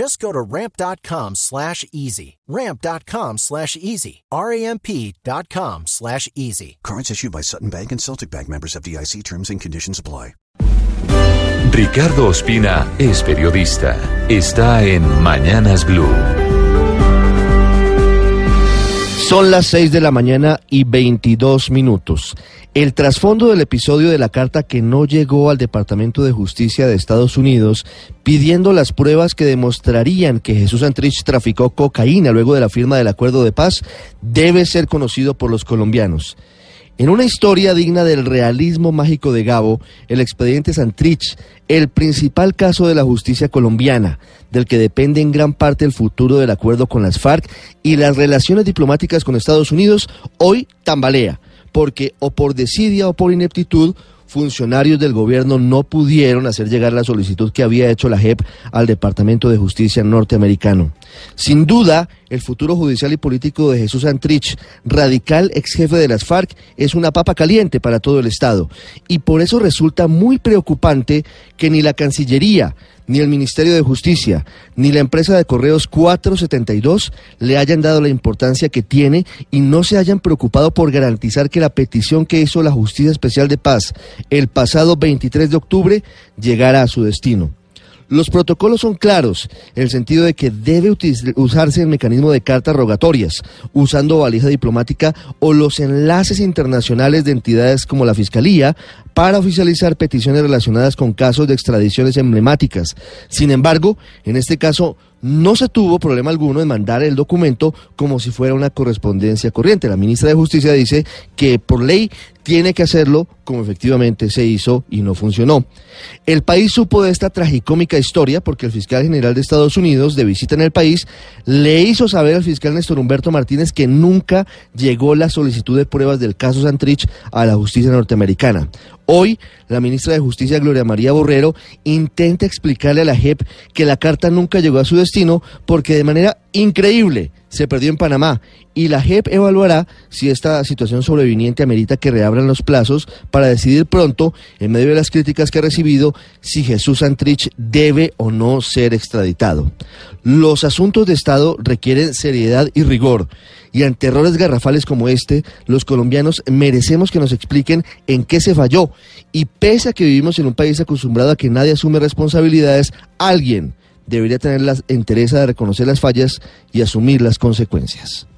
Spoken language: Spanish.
Just go to ramp.com slash easy. Ramp.com slash easy. R-A-M-P.com slash easy. Cards issued by Sutton Bank and Celtic Bank members of DIC terms and conditions apply. Ricardo Ospina es periodista. Está en Mañanas Blue. Son las 6 de la mañana y 22 minutos. El trasfondo del episodio de la carta que no llegó al Departamento de Justicia de Estados Unidos pidiendo las pruebas que demostrarían que Jesús Antrich traficó cocaína luego de la firma del acuerdo de paz debe ser conocido por los colombianos. En una historia digna del realismo mágico de Gabo, el expediente Santrich, el principal caso de la justicia colombiana, del que depende en gran parte el futuro del acuerdo con las FARC y las relaciones diplomáticas con Estados Unidos, hoy tambalea, porque o por desidia o por ineptitud, funcionarios del gobierno no pudieron hacer llegar la solicitud que había hecho la JEP al Departamento de Justicia norteamericano. Sin duda, el futuro judicial y político de Jesús Antrich, radical ex jefe de las FARC, es una papa caliente para todo el Estado. Y por eso resulta muy preocupante que ni la Cancillería, ni el Ministerio de Justicia, ni la empresa de correos 472 le hayan dado la importancia que tiene y no se hayan preocupado por garantizar que la petición que hizo la Justicia Especial de Paz el pasado 23 de octubre llegara a su destino. Los protocolos son claros, en el sentido de que debe usarse el mecanismo de cartas rogatorias, usando valija diplomática o los enlaces internacionales de entidades como la Fiscalía para oficializar peticiones relacionadas con casos de extradiciones emblemáticas. Sin embargo, en este caso no se tuvo problema alguno en mandar el documento como si fuera una correspondencia corriente. La ministra de Justicia dice que por ley tiene que hacerlo como efectivamente se hizo y no funcionó. El país supo de esta tragicómica historia porque el fiscal general de Estados Unidos, de visita en el país, le hizo saber al fiscal Néstor Humberto Martínez que nunca llegó la solicitud de pruebas del caso Santrich a la justicia norteamericana. Hoy, la ministra de Justicia, Gloria María Borrero, intenta explicarle a la JEP que la carta nunca llegó a su destino porque de manera increíble se perdió en Panamá y la JEP evaluará si esta situación sobreviniente amerita que reabran los plazos para decidir pronto, en medio de las críticas que ha recibido, si Jesús Antrich debe o no ser extraditado. Los asuntos de Estado requieren seriedad y rigor y ante errores garrafales como este, los colombianos merecemos que nos expliquen en qué se falló y pese a que vivimos en un país acostumbrado a que nadie asume responsabilidades, alguien debería tener la entereza de reconocer las fallas y asumir las consecuencias.